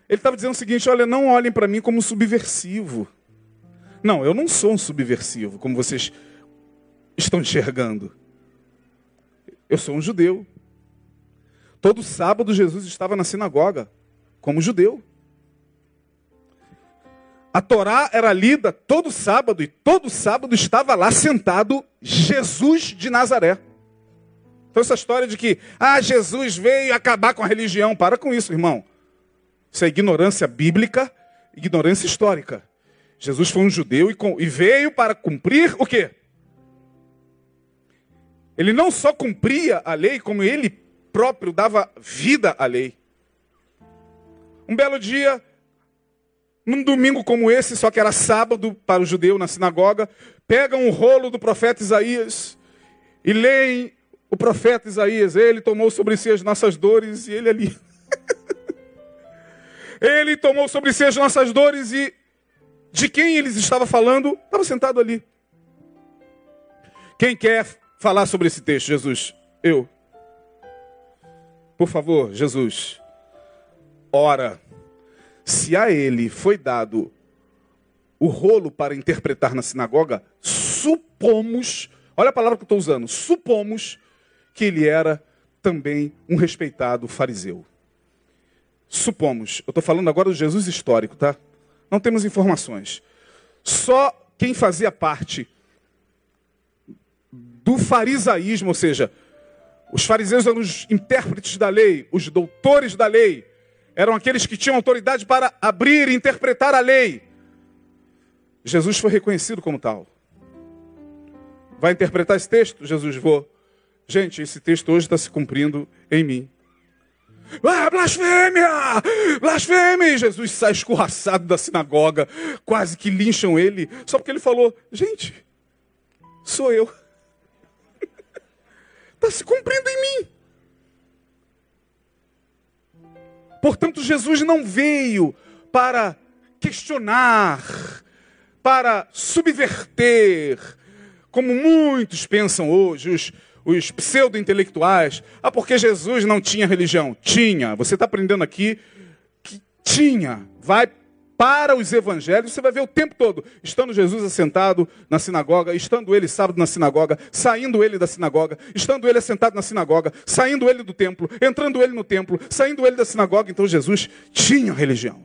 Ele estava dizendo o seguinte: olha, não olhem para mim como subversivo. Não, eu não sou um subversivo, como vocês estão enxergando. Eu sou um judeu. Todo sábado Jesus estava na sinagoga, como judeu. A Torá era lida todo sábado e todo sábado estava lá sentado Jesus de Nazaré. Então essa história de que ah, Jesus veio acabar com a religião, para com isso, irmão. Isso é ignorância bíblica, ignorância histórica. Jesus foi um judeu e, com, e veio para cumprir o quê? Ele não só cumpria a lei, como ele próprio dava vida à lei. Um belo dia, num domingo como esse, só que era sábado para o judeu na sinagoga, pegam o rolo do profeta Isaías e leem o profeta Isaías. Ele tomou sobre si as nossas dores e ele ali. ele tomou sobre si as nossas dores e de quem eles estava falando? Estava sentado ali. Quem quer falar sobre esse texto, Jesus? Eu. Por favor, Jesus. Ora, se a ele foi dado o rolo para interpretar na sinagoga, supomos, olha a palavra que eu estou usando, supomos que ele era também um respeitado fariseu. Supomos, eu estou falando agora do Jesus histórico, tá? Não temos informações. Só quem fazia parte do farisaísmo, ou seja, os fariseus eram os intérpretes da lei, os doutores da lei, eram aqueles que tinham autoridade para abrir e interpretar a lei. Jesus foi reconhecido como tal. Vai interpretar esse texto? Jesus, vou. Gente, esse texto hoje está se cumprindo em mim. Ah, blasfêmia! Blasfêmia! Jesus sai escorraçado da sinagoga, quase que lincham ele, só porque ele falou: Gente, sou eu. Está se cumprindo em mim. Portanto, Jesus não veio para questionar, para subverter, como muitos pensam hoje, os, os pseudo-intelectuais. Ah, porque Jesus não tinha religião? Tinha. Você está aprendendo aqui que tinha. Vai para os evangelhos, você vai ver o tempo todo, estando Jesus assentado na sinagoga, estando ele sábado na sinagoga, saindo ele da sinagoga, estando ele assentado na sinagoga, saindo ele do templo, entrando ele no templo, saindo ele da sinagoga. Então Jesus tinha religião.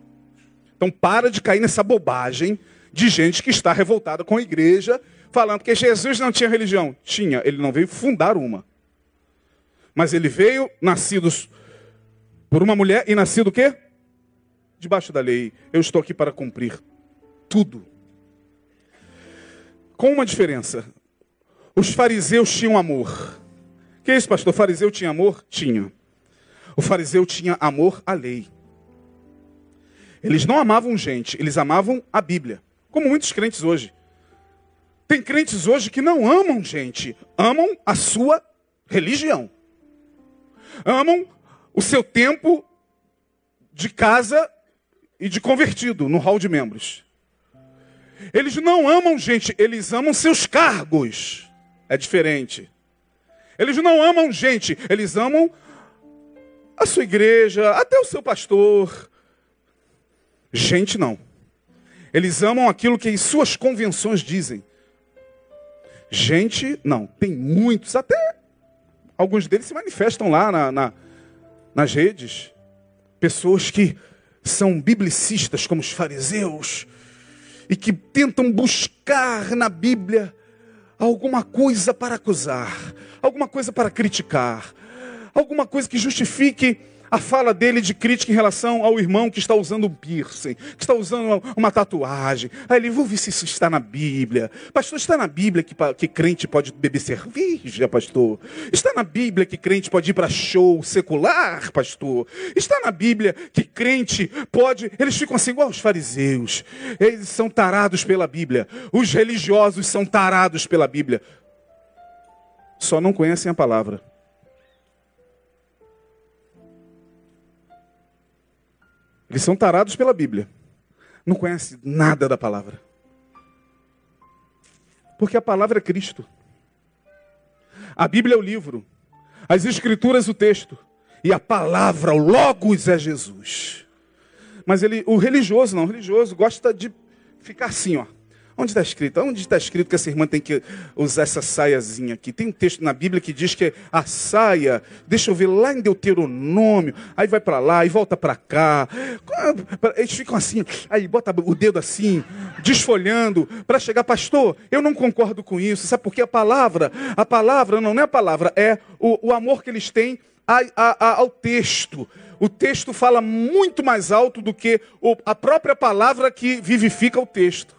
Então para de cair nessa bobagem de gente que está revoltada com a igreja, falando que Jesus não tinha religião. Tinha, ele não veio fundar uma. Mas ele veio nascido por uma mulher e nascido o quê? Debaixo da lei. Eu estou aqui para cumprir tudo. Com uma diferença. Os fariseus tinham amor. Que é isso, pastor? O fariseu tinha amor? Tinha. O fariseu tinha amor à lei. Eles não amavam gente, eles amavam a Bíblia. Como muitos crentes hoje. Tem crentes hoje que não amam gente, amam a sua religião. Amam o seu tempo de casa e de convertido no hall de membros. Eles não amam gente, eles amam seus cargos. É diferente. Eles não amam gente, eles amam a sua igreja, até o seu pastor. Gente não. Eles amam aquilo que suas convenções dizem. Gente, não. Tem muitos, até alguns deles se manifestam lá na, na, nas redes. Pessoas que são biblicistas como os fariseus e que tentam buscar na Bíblia alguma coisa para acusar, alguma coisa para criticar, alguma coisa que justifique a fala dele de crítica em relação ao irmão que está usando um piercing, que está usando uma tatuagem. Aí ele, vou ver se isso está na Bíblia. Pastor, está na Bíblia que, que crente pode beber cerveja, pastor? Está na Bíblia que crente pode ir para show secular, pastor? Está na Bíblia que crente pode. Eles ficam assim, igual os fariseus. Eles são tarados pela Bíblia. Os religiosos são tarados pela Bíblia. Só não conhecem a palavra. Eles são tarados pela Bíblia. Não conhecem nada da palavra. Porque a palavra é Cristo. A Bíblia é o livro. As Escrituras o texto. E a palavra, o Logos é Jesus. Mas ele, o religioso não, o religioso gosta de ficar assim, ó. Onde está escrito? Onde está escrito que essa irmã tem que usar essa saiazinha aqui? Tem um texto na Bíblia que diz que a saia, deixa eu ver lá em Deuteronômio, aí vai para lá e volta para cá. Eles ficam assim, aí bota o dedo assim, desfolhando, para chegar, pastor, eu não concordo com isso. Sabe por quê? A palavra, a palavra não é a palavra, é o, o amor que eles têm a, a, a, ao texto. o texto fala muito mais alto do que a própria palavra que vivifica o texto.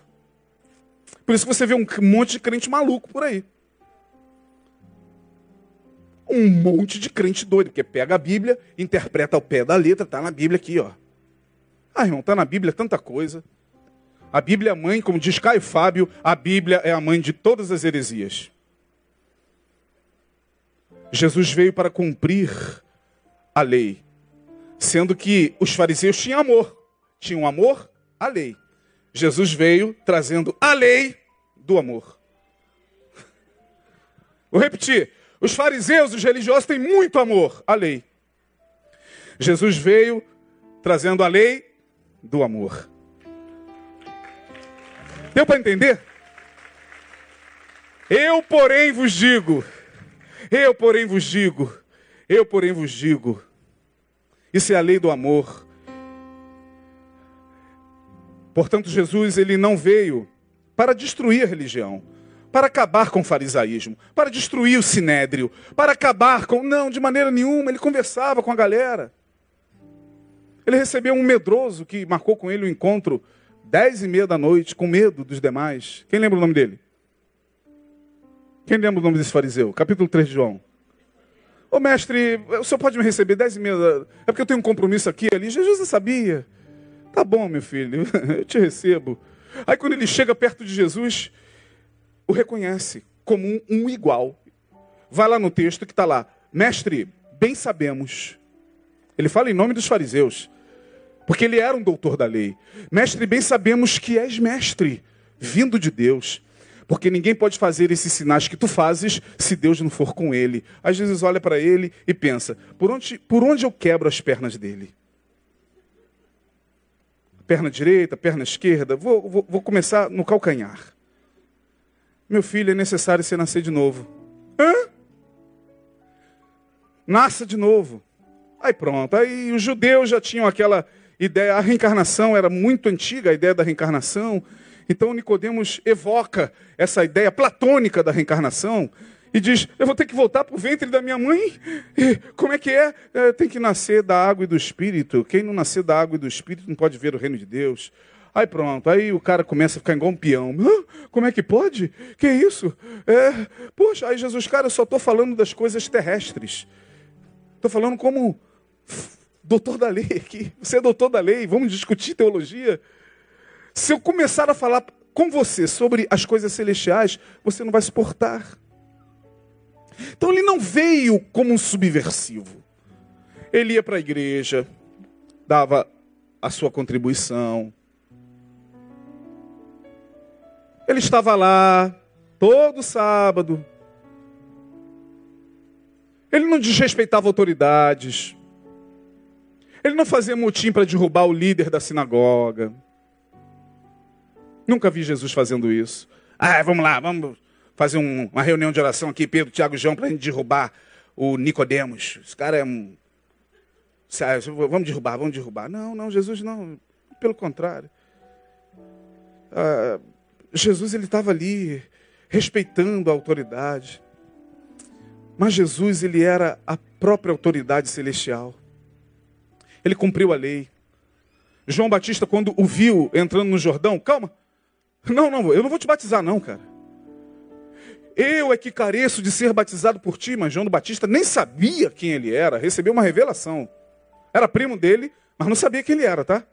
Por isso que você vê um monte de crente maluco por aí. Um monte de crente doido, porque pega a Bíblia, interpreta ao pé da letra, está na Bíblia aqui, ó. Ah, irmão, está na Bíblia tanta coisa. A Bíblia é mãe, como diz Caio Fábio, a Bíblia é a mãe de todas as heresias. Jesus veio para cumprir a lei, sendo que os fariseus tinham amor, tinham amor à lei. Jesus veio trazendo a lei do amor. Vou repetir. Os fariseus, os religiosos têm muito amor à lei. Jesus veio trazendo a lei do amor. Deu para entender? Eu, porém, vos digo, eu, porém, vos digo, eu, porém, vos digo, isso é a lei do amor. Portanto, Jesus, ele não veio para destruir a religião, para acabar com o farisaísmo, para destruir o sinédrio, para acabar com. Não, de maneira nenhuma, ele conversava com a galera. Ele recebeu um medroso que marcou com ele o um encontro dez e meia da noite, com medo dos demais. Quem lembra o nome dele? Quem lembra o nome desse fariseu? Capítulo 3 de João. Ô mestre, o senhor pode me receber dez e meia? Da... É porque eu tenho um compromisso aqui ali. Jesus sabia. Tá bom, meu filho, eu te recebo. Aí quando ele chega perto de Jesus, o reconhece como um, um igual. Vai lá no texto que está lá. Mestre, bem sabemos. Ele fala em nome dos fariseus. Porque ele era um doutor da lei. Mestre, bem sabemos que és mestre, vindo de Deus. Porque ninguém pode fazer esses sinais que tu fazes se Deus não for com ele. Às vezes olha para ele e pensa: por onde, por onde eu quebro as pernas dele? Perna direita, perna esquerda, vou, vou, vou começar no calcanhar. Meu filho, é necessário você nascer de novo. Hã? Nasça de novo. Aí pronto. Aí os judeus já tinham aquela ideia, a reencarnação era muito antiga, a ideia da reencarnação. Então Nicodemos evoca essa ideia platônica da reencarnação e diz: Eu vou ter que voltar para o ventre da minha mãe? Como é que é? é? Tem que nascer da água e do espírito. Quem não nascer da água e do espírito não pode ver o reino de Deus. Aí pronto, aí o cara começa a ficar igual um peão. como é que pode? Que isso? É, poxa, aí Jesus, cara, eu só estou falando das coisas terrestres. Estou falando como doutor da lei aqui. Você é doutor da lei, vamos discutir teologia. Se eu começar a falar com você sobre as coisas celestiais, você não vai suportar. Então ele não veio como um subversivo. Ele ia para a igreja, dava a sua contribuição. Ele estava lá todo sábado. Ele não desrespeitava autoridades. Ele não fazia motim para derrubar o líder da sinagoga. Nunca vi Jesus fazendo isso. Ah, vamos lá, vamos fazer um, uma reunião de oração aqui, Pedro, Tiago e João, para a gente derrubar o Nicodemos. Esse cara é um. Vamos derrubar, vamos derrubar. Não, não, Jesus não. Pelo contrário. Ah, Jesus ele estava ali respeitando a autoridade. Mas Jesus ele era a própria autoridade celestial. Ele cumpriu a lei. João Batista, quando o viu entrando no Jordão, calma. Não, não, eu não vou te batizar, não, cara. Eu é que careço de ser batizado por ti, mas João Batista nem sabia quem ele era, recebeu uma revelação. Era primo dele, mas não sabia quem ele era, tá?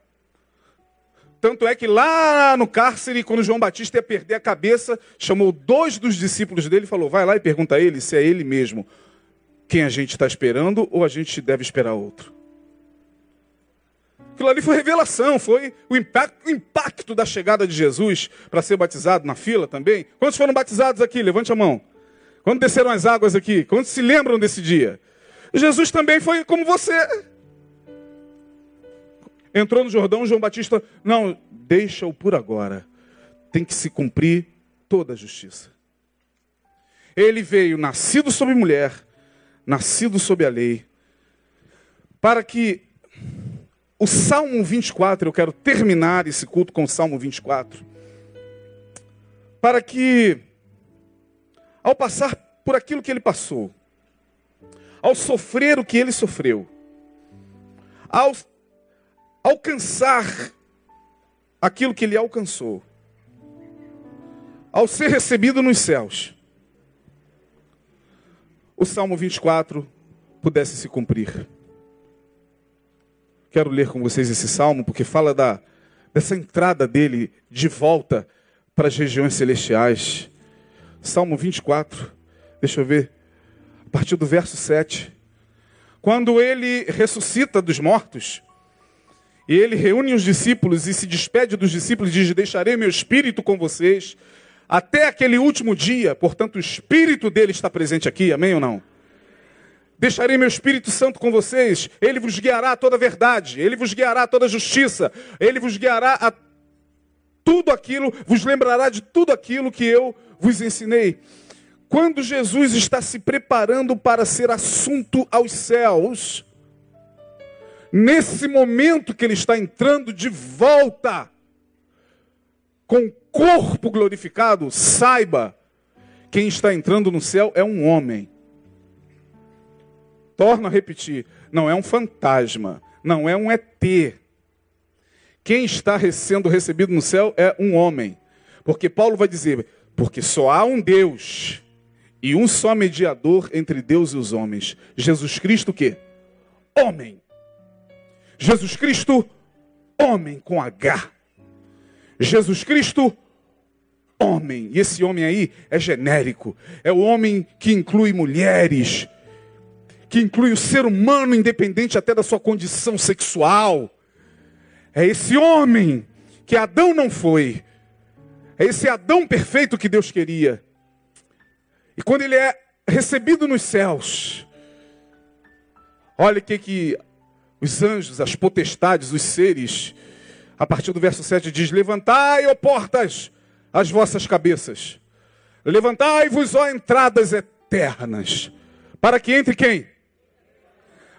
Tanto é que lá no cárcere, quando João Batista ia perder a cabeça, chamou dois dos discípulos dele e falou: Vai lá e pergunta a ele se é ele mesmo quem a gente está esperando ou a gente deve esperar outro. Aquilo ali foi revelação, foi o impacto, o impacto da chegada de Jesus para ser batizado na fila também. Quantos foram batizados aqui? Levante a mão. Quando desceram as águas aqui? Quantos se lembram desse dia? Jesus também foi como você. Entrou no Jordão, João Batista, não, deixa-o por agora. Tem que se cumprir toda a justiça. Ele veio nascido sob mulher, nascido sob a lei, para que o Salmo 24, eu quero terminar esse culto com o Salmo 24, para que, ao passar por aquilo que ele passou, ao sofrer o que ele sofreu, ao alcançar aquilo que ele alcançou, ao ser recebido nos céus, o Salmo 24 pudesse se cumprir. Quero ler com vocês esse salmo porque fala da, dessa entrada dele de volta para as regiões celestiais. Salmo 24, deixa eu ver, a partir do verso 7. Quando ele ressuscita dos mortos, e ele reúne os discípulos e se despede dos discípulos e diz: Deixarei meu espírito com vocês até aquele último dia. Portanto, o espírito dele está presente aqui, amém ou não? Deixarei meu Espírito Santo com vocês, ele vos guiará a toda a verdade, ele vos guiará a toda a justiça, ele vos guiará a tudo aquilo, vos lembrará de tudo aquilo que eu vos ensinei. Quando Jesus está se preparando para ser assunto aos céus, nesse momento que ele está entrando de volta com o corpo glorificado, saiba, quem está entrando no céu é um homem. Torno a repetir, não é um fantasma, não é um ET. Quem está sendo recebido no céu é um homem. Porque Paulo vai dizer, porque só há um Deus e um só mediador entre Deus e os homens. Jesus Cristo que? Homem. Jesus Cristo, homem com H. Jesus Cristo, homem. E esse homem aí é genérico. É o homem que inclui mulheres, que inclui o ser humano, independente até da sua condição sexual. É esse homem que Adão não foi. É esse Adão perfeito que Deus queria. E quando ele é recebido nos céus, olha o que, que os anjos, as potestades, os seres, a partir do verso 7 diz: Levantai, ó portas, as vossas cabeças. Levantai-vos, ó entradas eternas. Para que entre quem?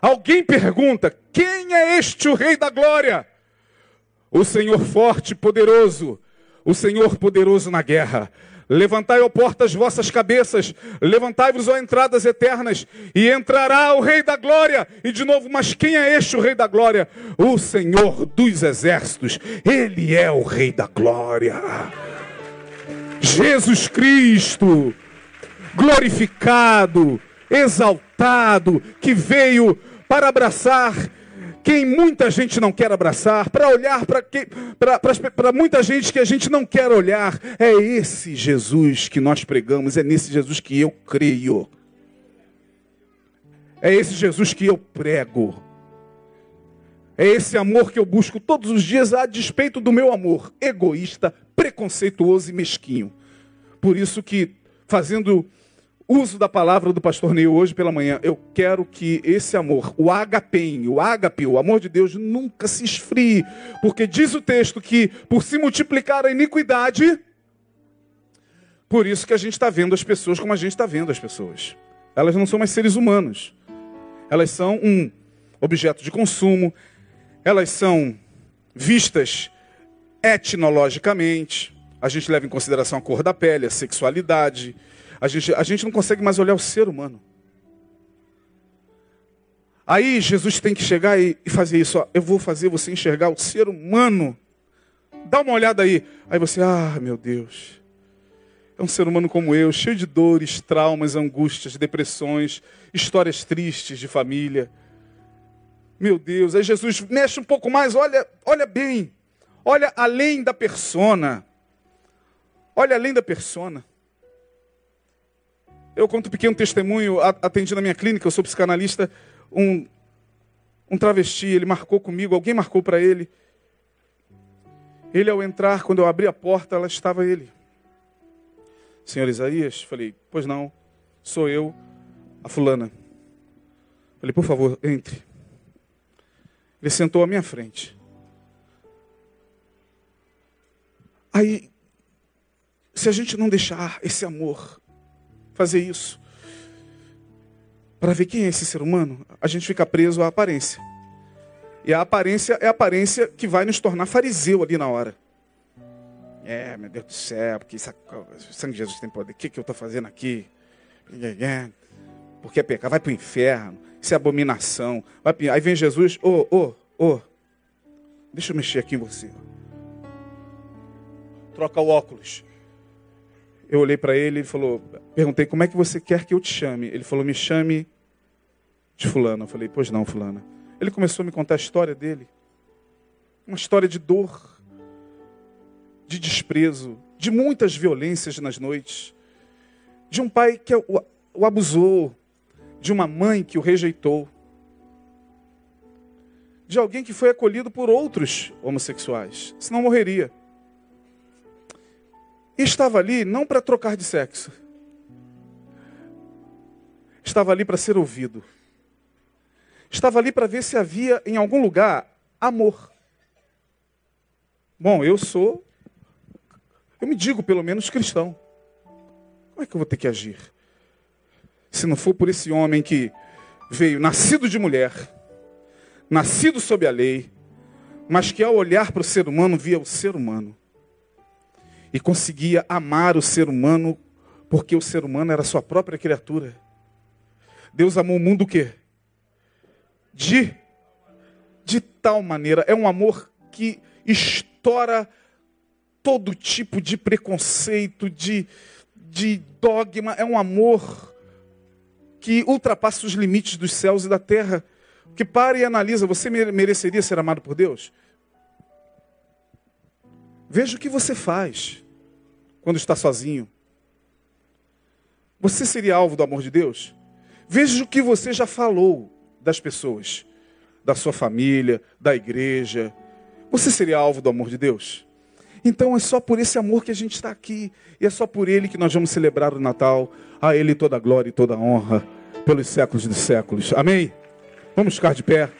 Alguém pergunta: quem é este o Rei da Glória? O Senhor forte e poderoso, o Senhor poderoso na guerra. Levantai, ó portas, vossas cabeças, levantai-vos, ó entradas eternas, e entrará o Rei da Glória. E de novo, mas quem é este o Rei da Glória? O Senhor dos Exércitos, Ele é o Rei da Glória. Jesus Cristo, glorificado, exaltado, que veio para abraçar quem muita gente não quer abraçar, para olhar para muita gente que a gente não quer olhar. É esse Jesus que nós pregamos, é nesse Jesus que eu creio. É esse Jesus que eu prego. É esse amor que eu busco todos os dias a despeito do meu amor egoísta, preconceituoso e mesquinho. Por isso que fazendo uso da palavra do pastor Neil hoje pela manhã. Eu quero que esse amor, o agapem, o agape, o amor de Deus, nunca se esfrie. Porque diz o texto que por se multiplicar a iniquidade, por isso que a gente está vendo as pessoas como a gente está vendo as pessoas. Elas não são mais seres humanos. Elas são um objeto de consumo. Elas são vistas etnologicamente. A gente leva em consideração a cor da pele, a sexualidade a gente, a gente não consegue mais olhar o ser humano. Aí Jesus tem que chegar e, e fazer isso. Ó, eu vou fazer você enxergar o ser humano. Dá uma olhada aí. Aí você, ah, meu Deus. É um ser humano como eu, cheio de dores, traumas, angústias, depressões, histórias tristes de família. Meu Deus, aí Jesus mexe um pouco mais, olha, olha bem. Olha além da persona. Olha além da persona. Eu conto um pequeno testemunho, atendi na minha clínica, eu sou psicanalista, um, um travesti, ele marcou comigo, alguém marcou para ele. Ele, ao entrar, quando eu abri a porta, ela estava ele. Senhor Isaías, falei, pois não, sou eu, a fulana. Falei, por favor, entre. Ele sentou à minha frente. Aí, se a gente não deixar esse amor fazer isso. Para ver quem é esse ser humano, a gente fica preso à aparência. E a aparência é a aparência que vai nos tornar fariseu ali na hora. É, meu Deus do céu, porque isso, sangue de Jesus tem poder. O que, que eu estou fazendo aqui? Porque é pecado, vai para o inferno. Isso é abominação. Vai, aí vem Jesus, ô, ô, Ô, deixa eu mexer aqui em você. Troca o óculos. Eu olhei para ele e falou, perguntei como é que você quer que eu te chame. Ele falou, me chame de fulano. Eu falei, pois não, fulana. Ele começou a me contar a história dele. Uma história de dor, de desprezo, de muitas violências nas noites. De um pai que o, o abusou, de uma mãe que o rejeitou. De alguém que foi acolhido por outros homossexuais, senão morreria. Estava ali não para trocar de sexo. Estava ali para ser ouvido. Estava ali para ver se havia em algum lugar amor. Bom, eu sou, eu me digo pelo menos cristão. Como é que eu vou ter que agir? Se não for por esse homem que veio nascido de mulher, nascido sob a lei, mas que ao olhar para o ser humano via o ser humano e conseguia amar o ser humano porque o ser humano era sua própria criatura. Deus amou o mundo o quê? De de tal maneira, é um amor que estoura todo tipo de preconceito, de, de dogma, é um amor que ultrapassa os limites dos céus e da terra. Que para e analisa, você mereceria ser amado por Deus? Veja o que você faz quando está sozinho. Você seria alvo do amor de Deus? Veja o que você já falou das pessoas, da sua família, da igreja. Você seria alvo do amor de Deus? Então é só por esse amor que a gente está aqui. E é só por ele que nós vamos celebrar o Natal. A ele toda a glória e toda a honra pelos séculos dos séculos. Amém? Vamos ficar de pé.